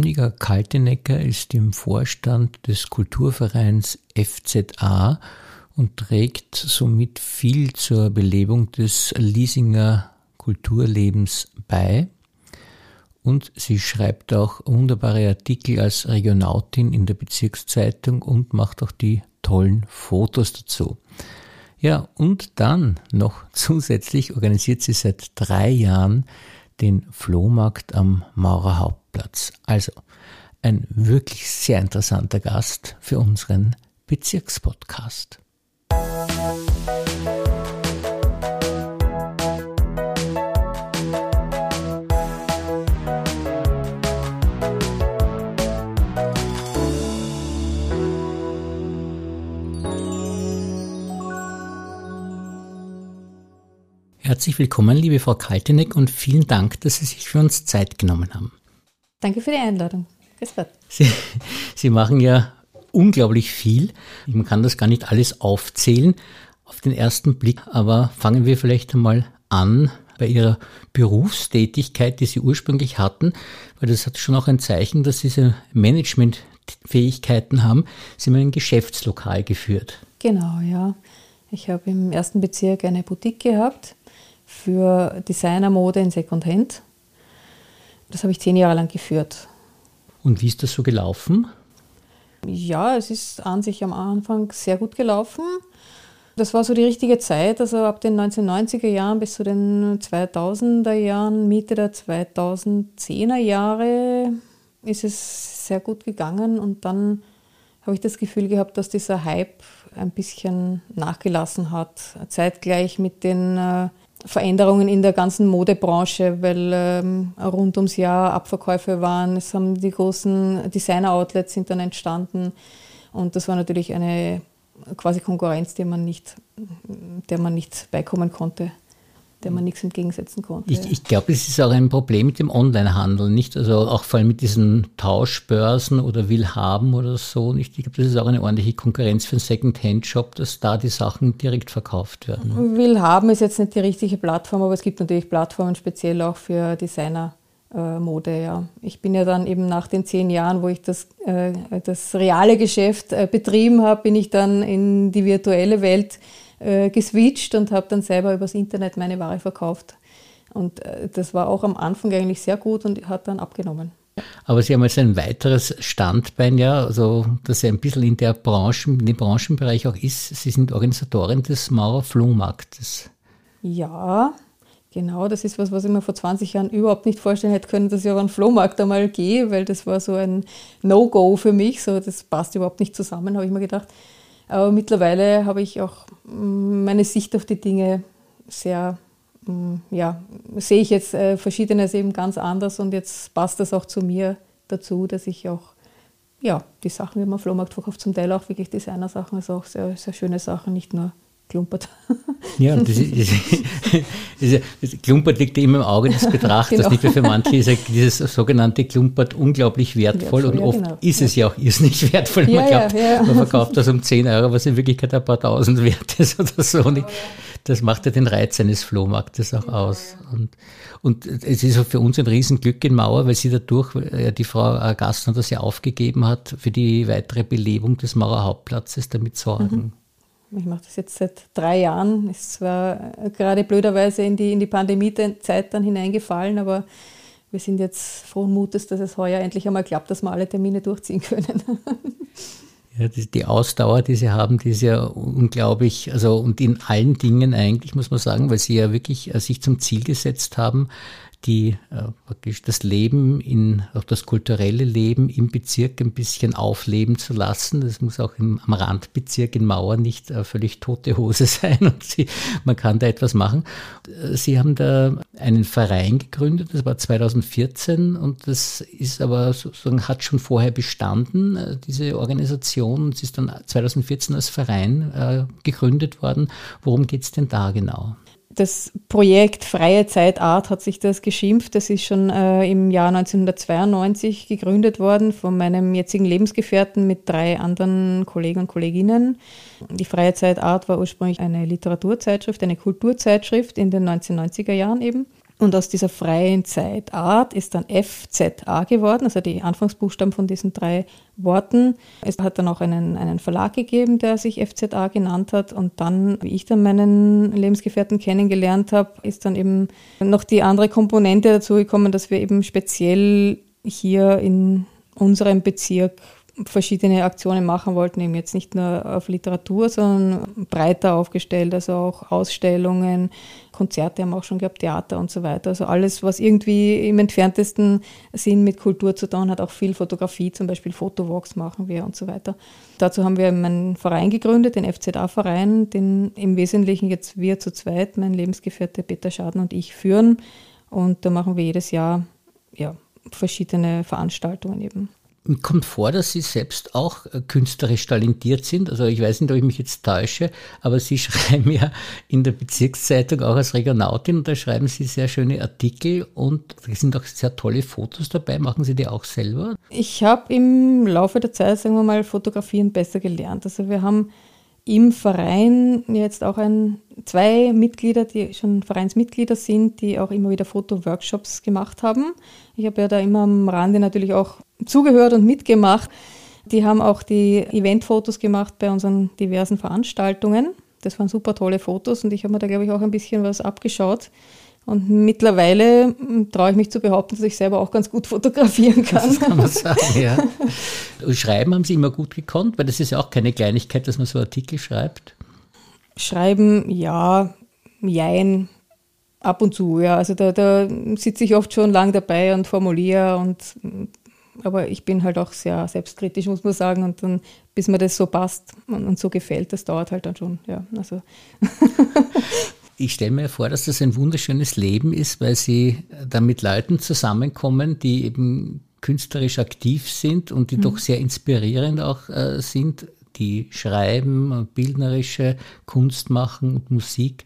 Monika Kaltenecker ist im Vorstand des Kulturvereins FZA und trägt somit viel zur Belebung des Liesinger Kulturlebens bei. Und sie schreibt auch wunderbare Artikel als Regionautin in der Bezirkszeitung und macht auch die tollen Fotos dazu. Ja, und dann noch zusätzlich organisiert sie seit drei Jahren den Flohmarkt am Maurer Hauptplatz. Also ein wirklich sehr interessanter Gast für unseren Bezirkspodcast. Herzlich willkommen, liebe Frau Kalteneck, und vielen Dank, dass Sie sich für uns Zeit genommen haben. Danke für die Einladung. Grüß Gott. Sie, Sie machen ja unglaublich viel. Man kann das gar nicht alles aufzählen auf den ersten Blick, aber fangen wir vielleicht einmal an bei Ihrer Berufstätigkeit, die Sie ursprünglich hatten, weil das hat schon auch ein Zeichen, dass Sie diese Managementfähigkeiten haben. Sie haben ein Geschäftslokal geführt. Genau, ja. Ich habe im ersten Bezirk eine Boutique gehabt für Designermode in Secondhand. Das habe ich zehn Jahre lang geführt. Und wie ist das so gelaufen? Ja, es ist an sich am Anfang sehr gut gelaufen. Das war so die richtige Zeit, also ab den 1990er Jahren bis zu den 2000er Jahren, Mitte der 2010er Jahre ist es sehr gut gegangen und dann habe ich das Gefühl gehabt, dass dieser Hype ein bisschen nachgelassen hat. Zeitgleich mit den äh, Veränderungen in der ganzen Modebranche, weil ähm, rund ums Jahr Abverkäufe waren. Es haben die großen Designer-Outlets sind dann entstanden und das war natürlich eine quasi Konkurrenz, der man nicht, der man nicht beikommen konnte der man nichts entgegensetzen konnte. Ich, ich glaube, es ist auch ein Problem mit dem Onlinehandel, nicht? Also auch vor allem mit diesen Tauschbörsen oder Willhaben oder so. Ich glaube, das ist auch eine ordentliche Konkurrenz für einen Second-Hand-Shop, dass da die Sachen direkt verkauft werden. Willhaben ist jetzt nicht die richtige Plattform, aber es gibt natürlich Plattformen speziell auch für Designer. Mode, ja. Ich bin ja dann eben nach den zehn Jahren, wo ich das, äh, das reale Geschäft äh, betrieben habe, bin ich dann in die virtuelle Welt äh, geswitcht und habe dann selber übers Internet meine Ware verkauft. Und äh, das war auch am Anfang eigentlich sehr gut und hat dann abgenommen. Aber Sie haben jetzt ein weiteres Standbein, ja, also dass er ein bisschen in der Branche, in dem Branchenbereich auch ist. Sie sind Organisatorin des Maurer Flohmarktes. Ja, genau, das ist was, was ich mir vor 20 Jahren überhaupt nicht vorstellen hätte können, dass ich auf einen Flohmarkt einmal gehe, weil das war so ein No-Go für mich. So, das passt überhaupt nicht zusammen, habe ich mir gedacht. Aber mittlerweile habe ich auch mm, meine Sicht auf die Dinge sehr, mm, ja, sehe ich jetzt äh, Verschiedenes eben ganz anders und jetzt passt das auch zu mir dazu, dass ich auch, ja, die Sachen, die man Flohmarkt verkauft, zum Teil auch wirklich Designer-Sachen, also auch sehr, sehr schöne Sachen, nicht nur klumpert. Ja, das, ist, das, ist, das Klumpert liegt immer im Auge des Betrachters. genau. Nicht für manche ist dieses sogenannte Klumpert unglaublich wertvoll, wertvoll und oft genau. ist es ja auch irrsinnig wertvoll. Ja, man glaubt, ja, man verkauft das um 10 Euro, was in Wirklichkeit ein paar tausend wert ist oder so. Und das macht ja den Reiz eines Flohmarktes auch aus. Und, und es ist auch für uns ein Riesenglück in Mauer, weil sie dadurch, äh, die Frau Gastner das ja aufgegeben hat, für die weitere Belebung des Mauer Hauptplatzes damit sorgen. Mhm. Ich mache das jetzt seit drei Jahren. Ist zwar gerade blöderweise in die, in die Pandemiezeit dann hineingefallen, aber wir sind jetzt frohen Mutes, dass es heuer endlich einmal klappt, dass wir alle Termine durchziehen können. Ja, die, die Ausdauer, die sie haben, die ist ja unglaublich, also und in allen Dingen eigentlich, muss man sagen, weil sie ja wirklich äh, sich zum Ziel gesetzt haben, die äh, praktisch das Leben in, auch das kulturelle Leben im Bezirk ein bisschen aufleben zu lassen. Das muss auch im, am Randbezirk in Mauer nicht äh, völlig tote Hose sein und sie, man kann da etwas machen. Äh, sie haben da einen Verein gegründet, das war 2014 und das ist aber sozusagen, hat schon vorher bestanden, äh, diese Organisation, und sie ist dann 2014 als Verein äh, gegründet worden. Worum geht es denn da genau? Das Projekt Freie Zeit Art hat sich das geschimpft. Das ist schon äh, im Jahr 1992 gegründet worden von meinem jetzigen Lebensgefährten mit drei anderen Kollegen und Kolleginnen. Die Freie Zeit Art war ursprünglich eine Literaturzeitschrift, eine Kulturzeitschrift in den 1990er Jahren eben. Und aus dieser freien Zeitart ist dann FZA geworden, also die Anfangsbuchstaben von diesen drei Worten. Es hat dann auch einen, einen Verlag gegeben, der sich FZA genannt hat. Und dann, wie ich dann meinen Lebensgefährten kennengelernt habe, ist dann eben noch die andere Komponente dazu gekommen, dass wir eben speziell hier in unserem Bezirk verschiedene Aktionen machen wollten, eben jetzt nicht nur auf Literatur, sondern breiter aufgestellt, also auch Ausstellungen, Konzerte haben auch schon gehabt, Theater und so weiter. Also alles, was irgendwie im entferntesten Sinn mit Kultur zu tun hat, auch viel Fotografie, zum Beispiel Fotowalks machen wir und so weiter. Dazu haben wir einen Verein gegründet, den FZA-Verein, den im Wesentlichen jetzt wir zu zweit, mein Lebensgefährte Peter Schaden und ich führen. Und da machen wir jedes Jahr ja, verschiedene Veranstaltungen eben kommt vor, dass Sie selbst auch äh, künstlerisch talentiert sind. Also ich weiß nicht, ob ich mich jetzt täusche, aber Sie schreiben ja in der Bezirkszeitung auch als Regionautin und da schreiben Sie sehr schöne Artikel und da sind auch sehr tolle Fotos dabei. Machen Sie die auch selber? Ich habe im Laufe der Zeit, sagen wir mal, fotografieren besser gelernt. Also wir haben im Verein jetzt auch ein, zwei Mitglieder, die schon Vereinsmitglieder sind, die auch immer wieder Fotoworkshops gemacht haben. Ich habe ja da immer am Rande natürlich auch zugehört und mitgemacht. Die haben auch die Eventfotos gemacht bei unseren diversen Veranstaltungen. Das waren super tolle Fotos und ich habe mir da, glaube ich, auch ein bisschen was abgeschaut. Und mittlerweile hm, traue ich mich zu behaupten, dass ich selber auch ganz gut fotografieren kann. Das kann man sagen, ja. Schreiben haben Sie immer gut gekonnt, weil das ist ja auch keine Kleinigkeit, dass man so Artikel schreibt. Schreiben, ja, jein, ab und zu, ja. Also da, da sitze ich oft schon lang dabei und formuliere und aber ich bin halt auch sehr selbstkritisch, muss man sagen. Und dann, bis mir das so passt und, so gefällt, das dauert halt dann schon, ja. Also. ich stelle mir vor, dass das ein wunderschönes Leben ist, weil sie da mit Leuten zusammenkommen, die eben künstlerisch aktiv sind und die mhm. doch sehr inspirierend auch äh, sind, die schreiben, bildnerische Kunst machen und Musik.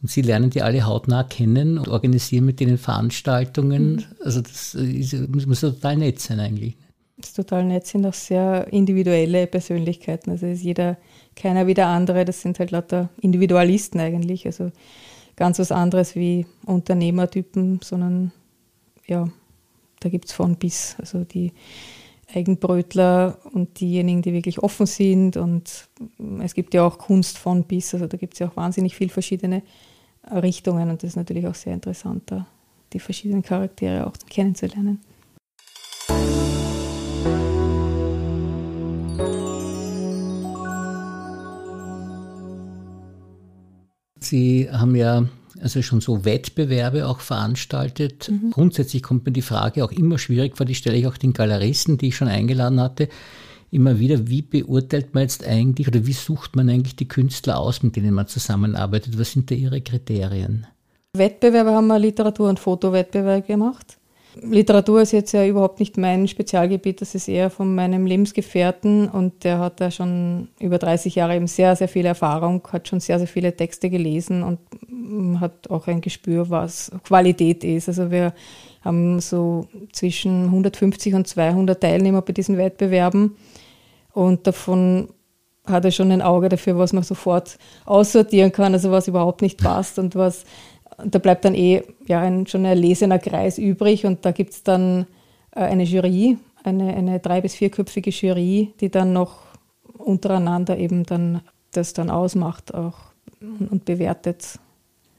Und sie lernen die alle hautnah kennen und organisieren mit denen Veranstaltungen. Mhm. Also das ist, muss total nett sein eigentlich. Das ist total nett, sind auch sehr individuelle Persönlichkeiten. Also ist jeder keiner wie der andere. Das sind halt lauter Individualisten eigentlich. Also ganz was anderes wie Unternehmertypen, sondern ja, da gibt es von bis. Also die Eigenbrötler und diejenigen, die wirklich offen sind. Und es gibt ja auch Kunst von bis. Also da gibt es ja auch wahnsinnig viele verschiedene Richtungen und das ist natürlich auch sehr interessant, da die verschiedenen Charaktere auch kennenzulernen. Sie haben ja also schon so Wettbewerbe auch veranstaltet. Mhm. Grundsätzlich kommt mir die Frage auch immer schwierig vor, die stelle ich auch den Galeristen, die ich schon eingeladen hatte immer wieder, wie beurteilt man jetzt eigentlich oder wie sucht man eigentlich die Künstler aus, mit denen man zusammenarbeitet? Was sind da Ihre Kriterien? Wettbewerbe haben wir Literatur- und Fotowettbewerbe gemacht. Literatur ist jetzt ja überhaupt nicht mein Spezialgebiet, das ist eher von meinem Lebensgefährten und der hat da schon über 30 Jahre eben sehr, sehr viel Erfahrung, hat schon sehr, sehr viele Texte gelesen und hat auch ein Gespür, was Qualität ist. Also wir haben so zwischen 150 und 200 Teilnehmer bei diesen Wettbewerben und davon hat er schon ein Auge dafür, was man sofort aussortieren kann, also was überhaupt nicht passt und was, da bleibt dann eh ja, ein schon ein erlesener Kreis übrig und da gibt es dann äh, eine Jury, eine, eine drei- bis vierköpfige Jury, die dann noch untereinander eben dann das dann ausmacht auch und bewertet.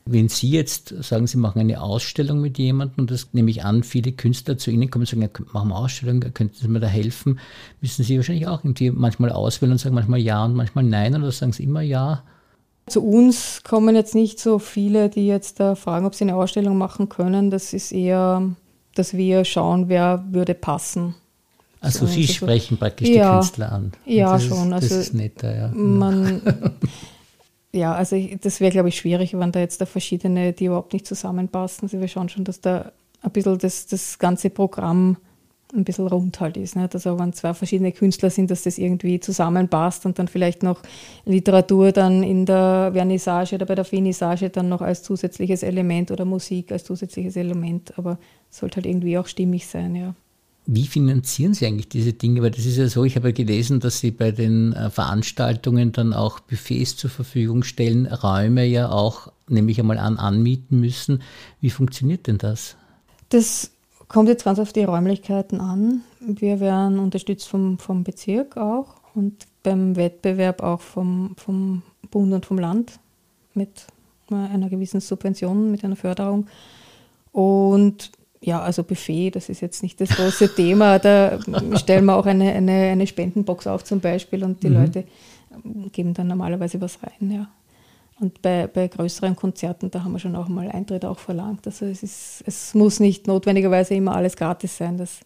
Wenn Sie jetzt sagen, Sie machen eine Ausstellung mit jemandem, und das nehme ich an, viele Künstler zu Ihnen kommen und sagen, ja, machen wir Ausstellung, könnten Sie mir da helfen, müssen Sie wahrscheinlich auch irgendwie manchmal auswählen und sagen manchmal ja und manchmal nein, oder sagen Sie immer ja? Zu uns kommen jetzt nicht so viele, die jetzt da fragen, ob sie eine Ausstellung machen können. Das ist eher, dass wir schauen, wer würde passen. Also Sie also, sprechen praktisch ja, die Künstler an. Ja, das schon. Ist, das also ist netter, ja. Man, ja, also ich, das wäre, glaube ich, schwierig, wenn da jetzt da verschiedene, die überhaupt nicht zusammenpassen. Also wir schauen schon, dass da ein bisschen das, das ganze Programm ein bisschen rund halt ist. Nicht? Also wenn zwei verschiedene Künstler sind, dass das irgendwie zusammenpasst und dann vielleicht noch Literatur dann in der Vernissage oder bei der Finissage dann noch als zusätzliches Element oder Musik als zusätzliches Element. Aber sollte halt irgendwie auch stimmig sein, ja. Wie finanzieren Sie eigentlich diese Dinge? Weil das ist ja so, ich habe ja gelesen, dass Sie bei den äh, Veranstaltungen dann auch Buffets zur Verfügung stellen, Räume ja auch, nehme ich einmal an, anmieten müssen. Wie funktioniert denn das? Das kommt jetzt ganz auf die Räumlichkeiten an. Wir werden unterstützt vom, vom Bezirk auch und beim Wettbewerb auch vom, vom Bund und vom Land mit einer gewissen Subvention, mit einer Förderung. Und ja, also Buffet, das ist jetzt nicht das große Thema. Da stellen wir auch eine, eine, eine Spendenbox auf zum Beispiel und die mhm. Leute geben dann normalerweise was rein, ja. Und bei, bei größeren Konzerten, da haben wir schon auch mal Eintritt auch verlangt. Also es, ist, es muss nicht notwendigerweise immer alles gratis sein. Das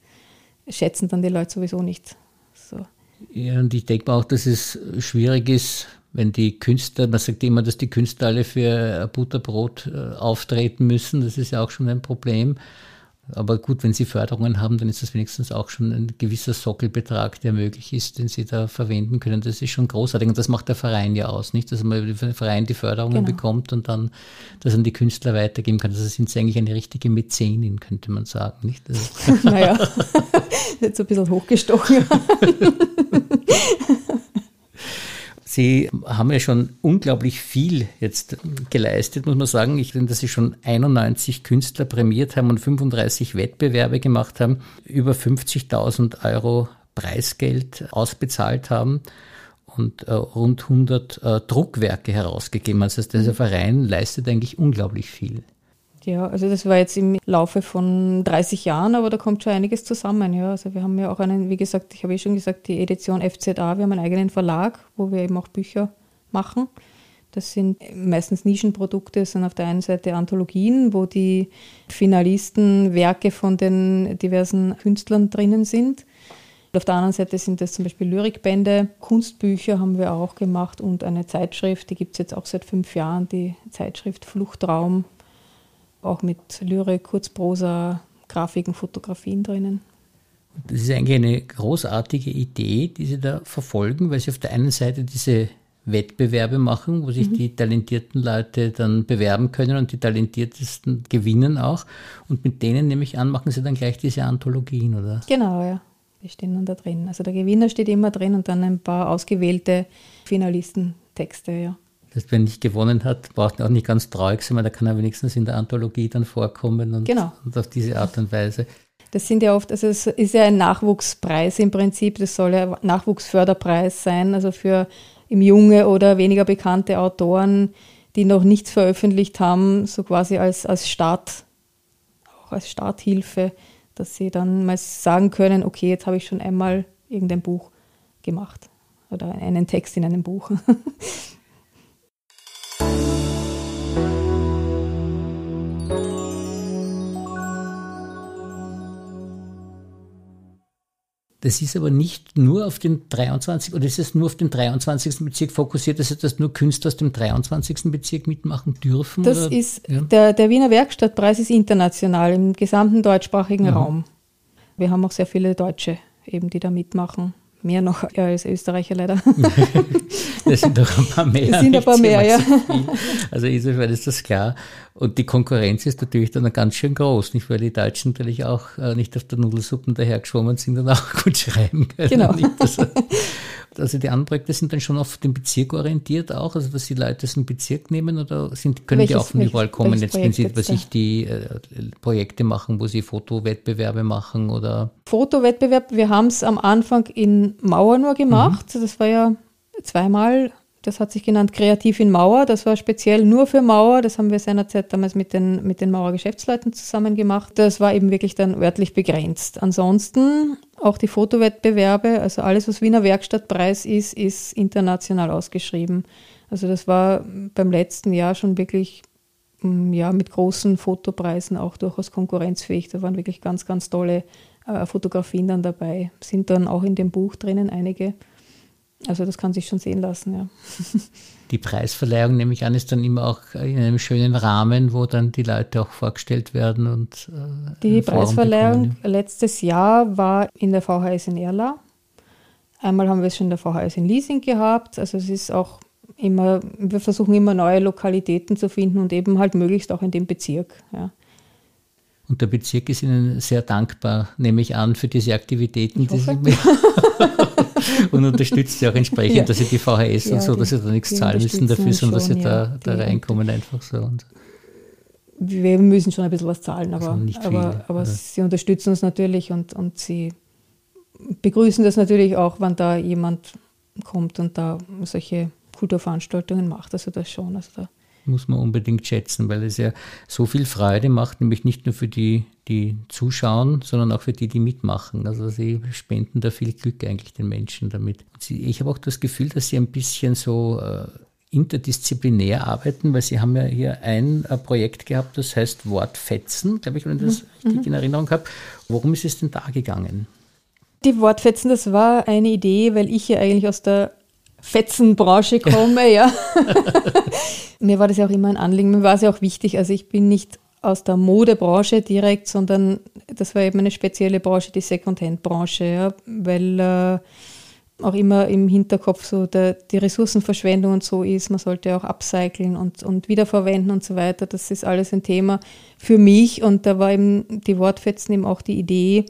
schätzen dann die Leute sowieso nicht. So. Ja, und ich denke auch, dass es schwierig ist, wenn die Künstler, man sagt immer, dass die Künstler alle für Butterbrot äh, auftreten müssen. Das ist ja auch schon ein Problem. Aber gut, wenn Sie Förderungen haben, dann ist das wenigstens auch schon ein gewisser Sockelbetrag, der möglich ist, den Sie da verwenden können. Das ist schon großartig. Und das macht der Verein ja aus, nicht? Dass man den Verein die Förderungen genau. bekommt und dann das an die Künstler weitergeben kann. Also sind Sie eigentlich eine richtige Mäzenin, könnte man sagen, nicht? naja, jetzt ein bisschen hochgestochen. Sie haben ja schon unglaublich viel jetzt geleistet, muss man sagen. Ich finde, dass Sie schon 91 Künstler prämiert haben und 35 Wettbewerbe gemacht haben, über 50.000 Euro Preisgeld ausbezahlt haben und äh, rund 100 äh, Druckwerke herausgegeben. Also dieser Verein leistet eigentlich unglaublich viel. Ja, also das war jetzt im Laufe von 30 Jahren, aber da kommt schon einiges zusammen. Ja. Also wir haben ja auch einen, wie gesagt, ich habe eh schon gesagt, die Edition FZA, wir haben einen eigenen Verlag, wo wir eben auch Bücher machen. Das sind meistens Nischenprodukte, das sind auf der einen Seite Anthologien, wo die Finalisten Werke von den diversen Künstlern drinnen sind. Auf der anderen Seite sind das zum Beispiel Lyrikbände, Kunstbücher haben wir auch gemacht und eine Zeitschrift, die gibt es jetzt auch seit fünf Jahren, die Zeitschrift Fluchtraum, auch mit Lyrik, Kurzprosa, Grafiken, Fotografien drinnen. Das ist eigentlich eine großartige Idee, die Sie da verfolgen, weil Sie auf der einen Seite diese Wettbewerbe machen, wo sich mhm. die talentierten Leute dann bewerben können und die talentiertesten gewinnen auch. Und mit denen, nehme ich an, machen Sie dann gleich diese Anthologien, oder? Genau, ja. Die stehen dann da drin. Also der Gewinner steht immer drin und dann ein paar ausgewählte Finalistentexte, ja. Das heißt, wenn nicht gewonnen hat, braucht er auch nicht ganz traurig sein, weil da kann er wenigstens in der Anthologie dann vorkommen und, genau. und auf diese Art und Weise. Das sind ja oft, also es ist ja ein Nachwuchspreis im Prinzip, das soll ja Nachwuchsförderpreis sein, also für im junge oder weniger bekannte Autoren, die noch nichts veröffentlicht haben, so quasi als, als Start, auch als Starthilfe, dass sie dann mal sagen können, okay, jetzt habe ich schon einmal irgendein Buch gemacht oder einen Text in einem Buch. Das ist aber nicht nur auf den 23, oder ist es nur auf den 23. Bezirk fokussiert, dass, dass nur Künstler aus dem 23. Bezirk mitmachen dürfen? Das oder? ist, ja. der, der Wiener Werkstattpreis ist international im gesamten deutschsprachigen ja. Raum. Wir haben auch sehr viele Deutsche eben, die da mitmachen. Mehr noch als Österreicher leider. das sind doch ein paar mehr. Das sind ein paar mehr, ja. So also insofern ist das klar. Und die Konkurrenz ist natürlich dann ganz schön groß, nicht? Weil die Deutschen natürlich auch äh, nicht auf der Nudelsuppen dahergeschwommen sind und auch gut schreiben können. Genau. Also, also, die anderen Projekte sind dann schon auf den Bezirk orientiert auch, also dass die Leute aus dem Bezirk nehmen oder sind, können welches, die auch von überall kommen, jetzt, wenn sie was ich die äh, Projekte machen, wo sie Fotowettbewerbe machen oder? Fotowettbewerb, wir haben es am Anfang in Mauer nur gemacht. Mhm. Das war ja zweimal das hat sich genannt Kreativ in Mauer. Das war speziell nur für Mauer. Das haben wir seinerzeit damals mit den, mit den Mauer Geschäftsleuten zusammen gemacht. Das war eben wirklich dann örtlich begrenzt. Ansonsten auch die Fotowettbewerbe, also alles, was Wiener Werkstattpreis ist, ist international ausgeschrieben. Also das war beim letzten Jahr schon wirklich mm, ja, mit großen Fotopreisen auch durchaus konkurrenzfähig. Da waren wirklich ganz, ganz tolle äh, Fotografien dann dabei. Sind dann auch in dem Buch drinnen einige. Also das kann sich schon sehen lassen, ja. Die Preisverleihung, nehme ich an, ist dann immer auch in einem schönen Rahmen, wo dann die Leute auch vorgestellt werden und äh, Die Preisverleihung bekommen. letztes Jahr war in der VHS in Erla. Einmal haben wir es schon in der VHS in Leasing gehabt. Also es ist auch immer, wir versuchen immer neue Lokalitäten zu finden und eben halt möglichst auch in dem Bezirk. Ja. Und der Bezirk ist Ihnen sehr dankbar, nehme ich an, für diese Aktivitäten. Die Sie und unterstützt Sie auch entsprechend, ja. dass Sie die VHS ja, und so, dass Sie da nichts zahlen müssen dafür, sondern dass Sie da, da reinkommen einfach so. Und wir müssen schon ein bisschen was zahlen, aber, also aber, aber sie unterstützen uns natürlich und, und sie begrüßen das natürlich auch, wenn da jemand kommt und da solche Kulturveranstaltungen macht. Also das schon. Also da muss man unbedingt schätzen, weil es ja so viel Freude macht, nämlich nicht nur für die, die zuschauen, sondern auch für die, die mitmachen. Also sie spenden da viel Glück eigentlich den Menschen damit. Ich habe auch das Gefühl, dass sie ein bisschen so äh, interdisziplinär arbeiten, weil Sie haben ja hier ein äh, Projekt gehabt, das heißt Wortfetzen, glaube ich, wenn ich das mhm. richtig mhm. in Erinnerung habe. Worum ist es denn da gegangen? Die Wortfetzen, das war eine Idee, weil ich ja eigentlich aus der Fetzenbranche komme, ja. mir war das ja auch immer ein Anliegen, mir war es ja auch wichtig. Also ich bin nicht aus der Modebranche direkt, sondern das war eben eine spezielle Branche, die Secondhand-Branche, ja, weil äh, auch immer im Hinterkopf so der, die Ressourcenverschwendung und so ist. Man sollte auch upcyclen und, und wiederverwenden und so weiter. Das ist alles ein Thema für mich und da war eben die Wortfetzen eben auch die Idee.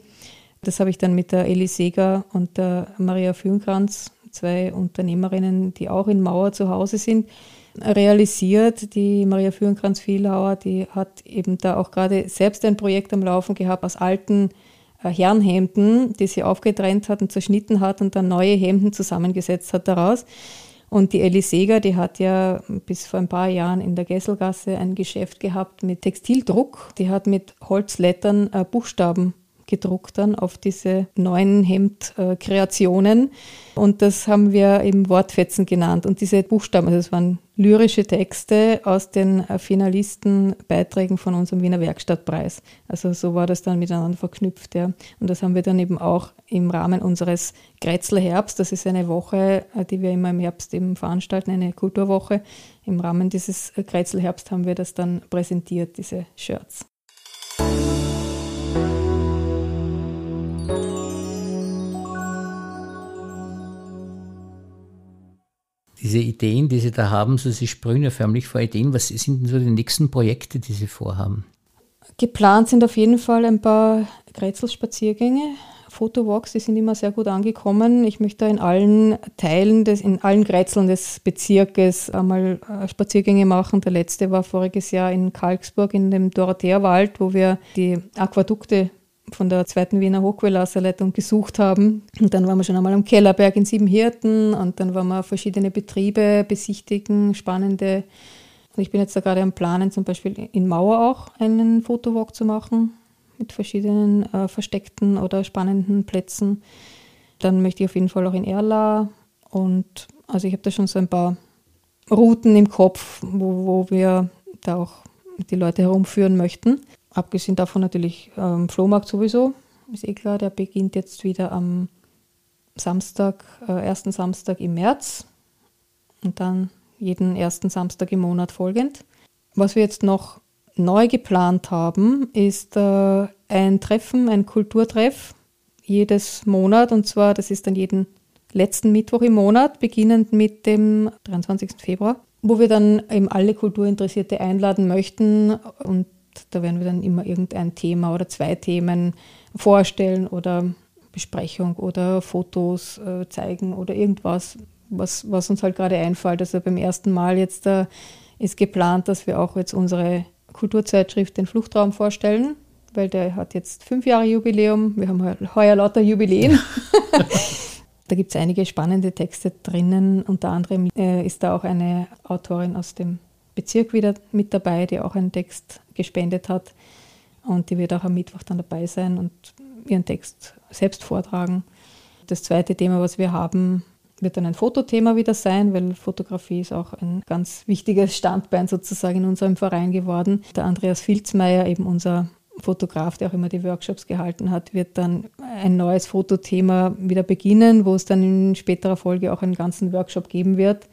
Das habe ich dann mit der Elli Seger und der Maria Fühnkranz, zwei Unternehmerinnen, die auch in Mauer zu Hause sind, realisiert. Die Maria Führenkranz-Vielhauer, die hat eben da auch gerade selbst ein Projekt am Laufen gehabt aus alten äh, Herrenhemden, die sie aufgetrennt hat und zerschnitten hat und dann neue Hemden zusammengesetzt hat daraus. Und die Elli Seger, die hat ja bis vor ein paar Jahren in der Gesselgasse ein Geschäft gehabt mit Textildruck. Die hat mit Holzlettern äh, Buchstaben gedruckt dann auf diese neuen Hemdkreationen. Und das haben wir eben Wortfetzen genannt. Und diese Buchstaben, also das waren lyrische Texte aus den Finalistenbeiträgen von unserem Wiener Werkstattpreis. Also so war das dann miteinander verknüpft. Ja. Und das haben wir dann eben auch im Rahmen unseres Grätzler das ist eine Woche, die wir immer im Herbst eben veranstalten, eine Kulturwoche. Im Rahmen dieses Grätzl Herbst haben wir das dann präsentiert, diese Shirts. Diese Ideen, die Sie da haben, so Sie sprühen ja förmlich vor Ideen. Was sind denn so die nächsten Projekte, die Sie vorhaben? Geplant sind auf jeden Fall ein paar Kreizelspaziergänge, Fotowalks, die sind immer sehr gut angekommen. Ich möchte in allen Teilen, des, in allen Kreizeln des Bezirkes einmal äh, Spaziergänge machen. Der letzte war voriges Jahr in Kalksburg in dem Dorotheerwald, wo wir die Aquädukte von der zweiten Wiener Hochquellwasserleitung gesucht haben. Und dann waren wir schon einmal am Kellerberg in Siebenhirten und dann waren wir verschiedene Betriebe besichtigen, spannende. Und ich bin jetzt da gerade am Planen, zum Beispiel in Mauer auch einen Fotowalk zu machen mit verschiedenen äh, versteckten oder spannenden Plätzen. Dann möchte ich auf jeden Fall auch in Erla und also ich habe da schon so ein paar Routen im Kopf, wo, wo wir da auch die Leute herumführen möchten. Abgesehen davon natürlich ähm, Flohmarkt sowieso, ist eh klar, der beginnt jetzt wieder am Samstag, äh, ersten Samstag im März und dann jeden ersten Samstag im Monat folgend. Was wir jetzt noch neu geplant haben, ist äh, ein Treffen, ein Kulturtreff jedes Monat und zwar, das ist dann jeden letzten Mittwoch im Monat, beginnend mit dem 23. Februar, wo wir dann eben alle Kulturinteressierte einladen möchten und da werden wir dann immer irgendein Thema oder zwei Themen vorstellen oder Besprechung oder Fotos äh, zeigen oder irgendwas, was, was uns halt gerade einfällt. Also beim ersten Mal jetzt äh, ist geplant, dass wir auch jetzt unsere Kulturzeitschrift Den Fluchtraum vorstellen, weil der hat jetzt fünf Jahre Jubiläum. Wir haben heuer lauter Jubiläen. da gibt es einige spannende Texte drinnen. Unter anderem äh, ist da auch eine Autorin aus dem Bezirk wieder mit dabei, die auch einen Text gespendet hat. Und die wird auch am Mittwoch dann dabei sein und ihren Text selbst vortragen. Das zweite Thema, was wir haben, wird dann ein Fotothema wieder sein, weil Fotografie ist auch ein ganz wichtiges Standbein sozusagen in unserem Verein geworden. Der Andreas Filzmeier, eben unser Fotograf, der auch immer die Workshops gehalten hat, wird dann ein neues Fotothema wieder beginnen, wo es dann in späterer Folge auch einen ganzen Workshop geben wird.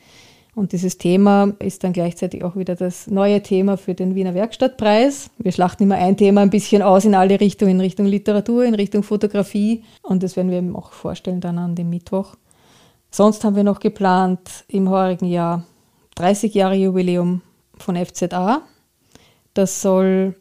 Und dieses Thema ist dann gleichzeitig auch wieder das neue Thema für den Wiener Werkstattpreis. Wir schlachten immer ein Thema ein bisschen aus in alle Richtungen, in Richtung Literatur, in Richtung Fotografie. Und das werden wir eben auch vorstellen dann an dem Mittwoch. Sonst haben wir noch geplant im heurigen Jahr 30 Jahre Jubiläum von FZA. Das soll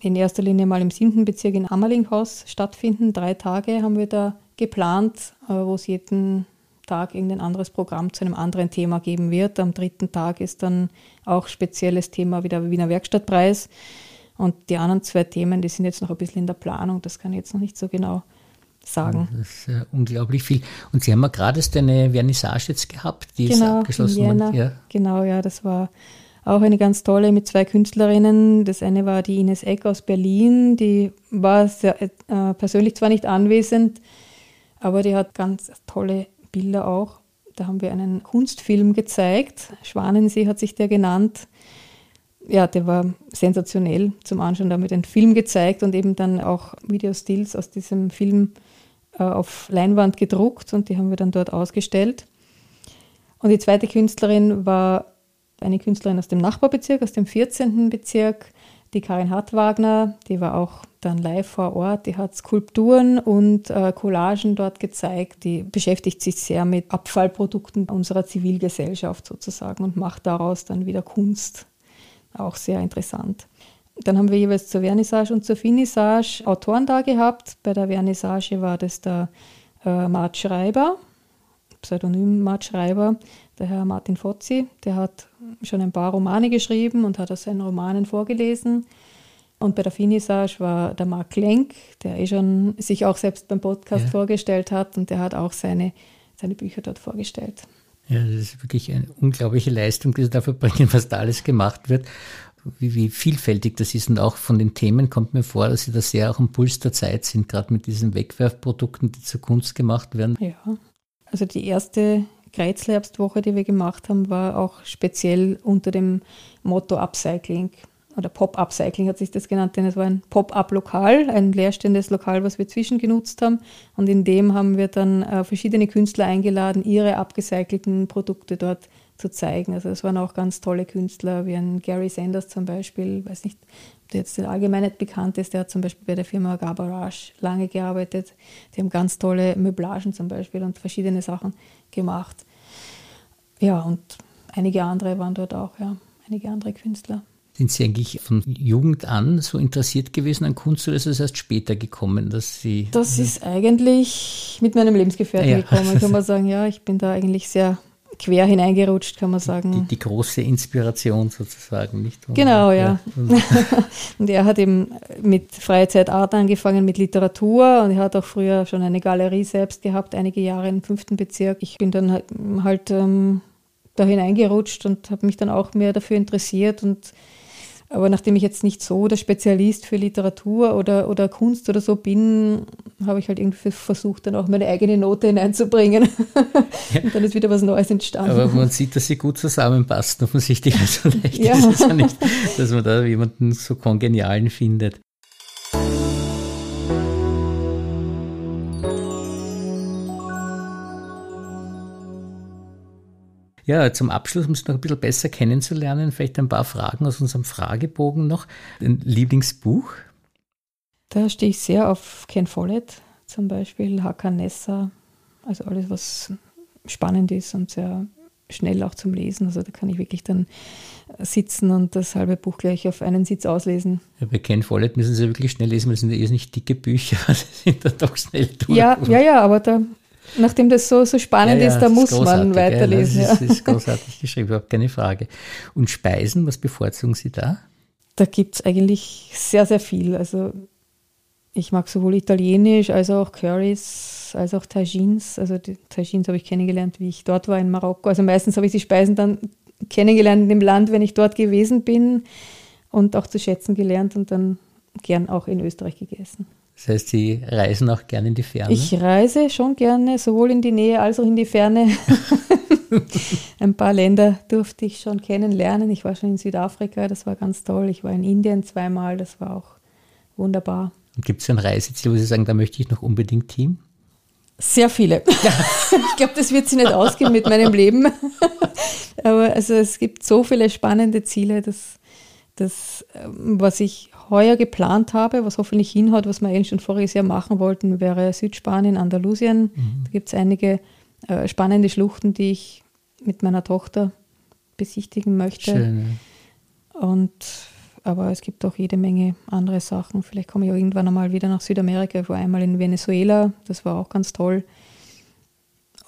in erster Linie mal im siebten Bezirk in Ammerlinghaus stattfinden. Drei Tage haben wir da geplant, äh, wo es jeden Tag irgendein anderes Programm zu einem anderen Thema geben wird. Am dritten Tag ist dann auch spezielles Thema wieder Wiener Werkstattpreis. Und die anderen zwei Themen, die sind jetzt noch ein bisschen in der Planung, das kann ich jetzt noch nicht so genau sagen. Das ist ja unglaublich viel. Und Sie haben ja gerade eine Vernissage jetzt gehabt, die genau, ist abgeschlossen worden. Ja. Genau, ja, das war auch eine ganz tolle mit zwei Künstlerinnen. Das eine war die Ines Eck aus Berlin, die war sehr, äh, persönlich zwar nicht anwesend, aber die hat ganz tolle Bilder auch. Da haben wir einen Kunstfilm gezeigt. Schwanensee hat sich der genannt. Ja, der war sensationell zum Anschauen. Da haben wir den Film gezeigt und eben dann auch Videostills aus diesem Film äh, auf Leinwand gedruckt und die haben wir dann dort ausgestellt. Und die zweite Künstlerin war eine Künstlerin aus dem Nachbarbezirk, aus dem 14. Bezirk, die Karin Hartwagner, die war auch dann live vor Ort, die hat Skulpturen und äh, Collagen dort gezeigt, die beschäftigt sich sehr mit Abfallprodukten unserer Zivilgesellschaft sozusagen und macht daraus dann wieder Kunst. Auch sehr interessant. Dann haben wir jeweils zur Vernissage und zur Finissage Autoren da gehabt. Bei der Vernissage war das der äh, Mart Schreiber, Pseudonym Mart Schreiber, der Herr Martin Fozzi, der hat schon ein paar Romane geschrieben und hat aus seinen Romanen vorgelesen. Und bei der Finissage war der Marc Lenk, der eh schon sich auch selbst beim Podcast ja. vorgestellt hat und der hat auch seine, seine Bücher dort vorgestellt. Ja, das ist wirklich eine unglaubliche Leistung, die sie dafür bringen, was da alles gemacht wird. Wie, wie, vielfältig das ist und auch von den Themen kommt mir vor, dass sie da sehr auch am Puls der Zeit sind, gerade mit diesen Wegwerfprodukten, die zur Kunst gemacht werden. Ja, also die erste Kreuzlerbstwoche, die wir gemacht haben, war auch speziell unter dem Motto Upcycling oder Pop-Upcycling hat sich das genannt, denn es war ein Pop-Up-Lokal, ein leerstehendes Lokal, was wir zwischengenutzt haben. Und in dem haben wir dann äh, verschiedene Künstler eingeladen, ihre abgecycelten Produkte dort zu zeigen. Also es waren auch ganz tolle Künstler, wie ein Gary Sanders zum Beispiel, weiß nicht, der jetzt allgemein nicht bekannt ist, der hat zum Beispiel bei der Firma Garbarage lange gearbeitet. Die haben ganz tolle Möblagen zum Beispiel und verschiedene Sachen gemacht. Ja, und einige andere waren dort auch, ja, einige andere Künstler. Sind Sie eigentlich von Jugend an so interessiert gewesen an Kunst oder ist es erst später gekommen, dass Sie. Das ist eigentlich mit meinem Lebensgefährten ja. gekommen, kann man sagen. Ja, ich bin da eigentlich sehr quer hineingerutscht, kann man sagen. Die, die große Inspiration sozusagen, nicht? Und, genau, ja. ja. und er hat eben mit Freizeitart angefangen, mit Literatur und er hat auch früher schon eine Galerie selbst gehabt, einige Jahre im fünften Bezirk. Ich bin dann halt, halt ähm, da hineingerutscht und habe mich dann auch mehr dafür interessiert und aber nachdem ich jetzt nicht so der Spezialist für Literatur oder, oder Kunst oder so bin, habe ich halt irgendwie versucht, dann auch meine eigene Note hineinzubringen. Ja. Und dann ist wieder was Neues entstanden. Aber man sieht, dass sie gut zusammenpassen, offensichtlich. Also leicht ja. ist es ja nicht, dass man da jemanden so kongenialen findet. Ja, zum Abschluss, um es noch ein bisschen besser kennenzulernen, vielleicht ein paar Fragen aus unserem Fragebogen noch. Ein Lieblingsbuch? Da stehe ich sehr auf Ken Follett, zum Beispiel Hakan Nessa, also alles, was spannend ist und sehr schnell auch zum Lesen. Also da kann ich wirklich dann sitzen und das halbe Buch gleich auf einen Sitz auslesen. Ja, bei Ken Follett müssen Sie wirklich schnell lesen, weil es sind ja nicht dicke Bücher, sie sind dann doch schnell durch. Ja, ja, ja, aber da Nachdem das so, so spannend ja, ja, ist, da muss man weiterlesen. Ja, das, ist, das ist großartig geschrieben, überhaupt keine Frage. Und Speisen, was bevorzugen Sie da? Da gibt es eigentlich sehr, sehr viel. Also ich mag sowohl Italienisch als auch Currys, als auch Tagines. Also die Tagines habe ich kennengelernt, wie ich dort war in Marokko. Also meistens habe ich die Speisen dann kennengelernt in dem Land, wenn ich dort gewesen bin und auch zu schätzen gelernt und dann gern auch in Österreich gegessen. Das heißt, Sie reisen auch gerne in die Ferne? Ich reise schon gerne, sowohl in die Nähe als auch in die Ferne. Ein paar Länder durfte ich schon kennenlernen. Ich war schon in Südafrika, das war ganz toll. Ich war in Indien zweimal, das war auch wunderbar. Gibt es ein Reiseziel, wo Sie sagen, da möchte ich noch unbedingt hin? Sehr viele. ich glaube, das wird sich nicht ausgehen mit meinem Leben. Aber also es gibt so viele spannende Ziele, dass das, ähm, was ich heuer geplant habe, was hoffentlich hinhaut, was wir eigentlich schon voriges Jahr machen wollten, wäre Südspanien, Andalusien. Mhm. Da gibt es einige äh, spannende Schluchten, die ich mit meiner Tochter besichtigen möchte. Schön, ja. Und aber es gibt auch jede Menge andere Sachen. Vielleicht komme ich auch irgendwann einmal wieder nach Südamerika. Ich war einmal in Venezuela, das war auch ganz toll.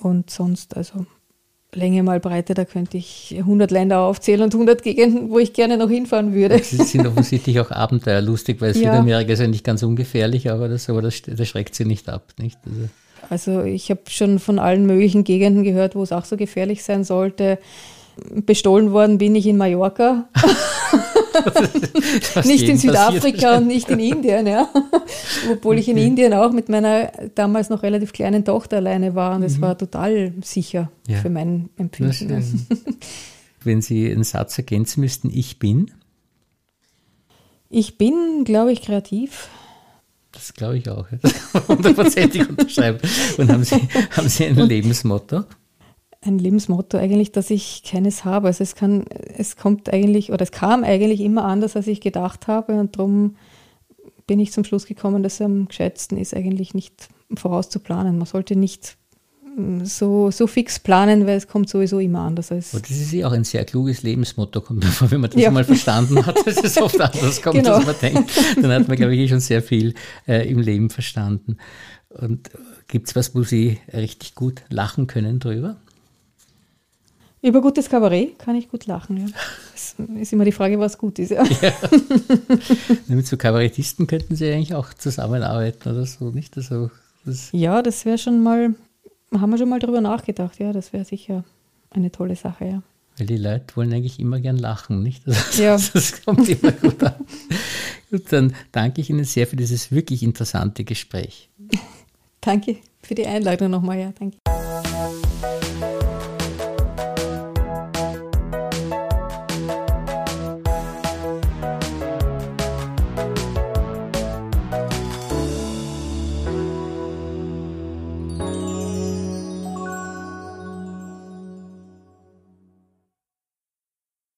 Und sonst, also Länge mal Breite, da könnte ich 100 Länder aufzählen und 100 Gegenden, wo ich gerne noch hinfahren würde. Sie sind offensichtlich auch abenteuerlustig, weil ja. Südamerika ist ja nicht ganz ungefährlich, aber das, aber das, das schreckt sie nicht ab. Nicht? Also, also ich habe schon von allen möglichen Gegenden gehört, wo es auch so gefährlich sein sollte. Bestohlen worden bin ich in Mallorca. nicht in Südafrika und nicht in Indien, ja. Obwohl ich in Indien auch mit meiner damals noch relativ kleinen Tochter alleine war und es mhm. war total sicher ja. für mein Empfinden. Wenn Sie einen Satz ergänzen müssten, ich bin? Ich bin, glaube ich, kreativ. Das glaube ich auch. Hundertprozentig unterschreiben. Und haben Sie, haben Sie ein Lebensmotto? Ein Lebensmotto eigentlich, dass ich keines habe. Also es kann, es kommt eigentlich oder es kam eigentlich immer anders, als ich gedacht habe und darum bin ich zum Schluss gekommen, dass am gescheitsten ist eigentlich nicht vorauszuplanen. Man sollte nicht mm, so, so fix planen, weil es kommt sowieso immer anders. Als und das ist ja auch ein sehr kluges Lebensmotto, kommt davor, wenn man das ja. mal verstanden hat, dass es oft anders kommt, genau. als man denkt. Dann hat man, glaube ich, eh schon sehr viel äh, im Leben verstanden. Und gibt es was, wo Sie richtig gut lachen können drüber? Über gutes Kabarett kann ich gut lachen. Ja. Es ist immer die Frage, was gut ist. Ja. ja. Mit so Kabarettisten könnten Sie eigentlich auch zusammenarbeiten oder so, nicht? Also, das ja, das wäre schon mal, haben wir schon mal darüber nachgedacht. Ja, das wäre sicher eine tolle Sache. Ja. Weil die Leute wollen eigentlich immer gern lachen, nicht? Das, ja. das kommt immer gut an. Gut, dann danke ich Ihnen sehr für dieses wirklich interessante Gespräch. danke für die Einladung nochmal. Ja, danke.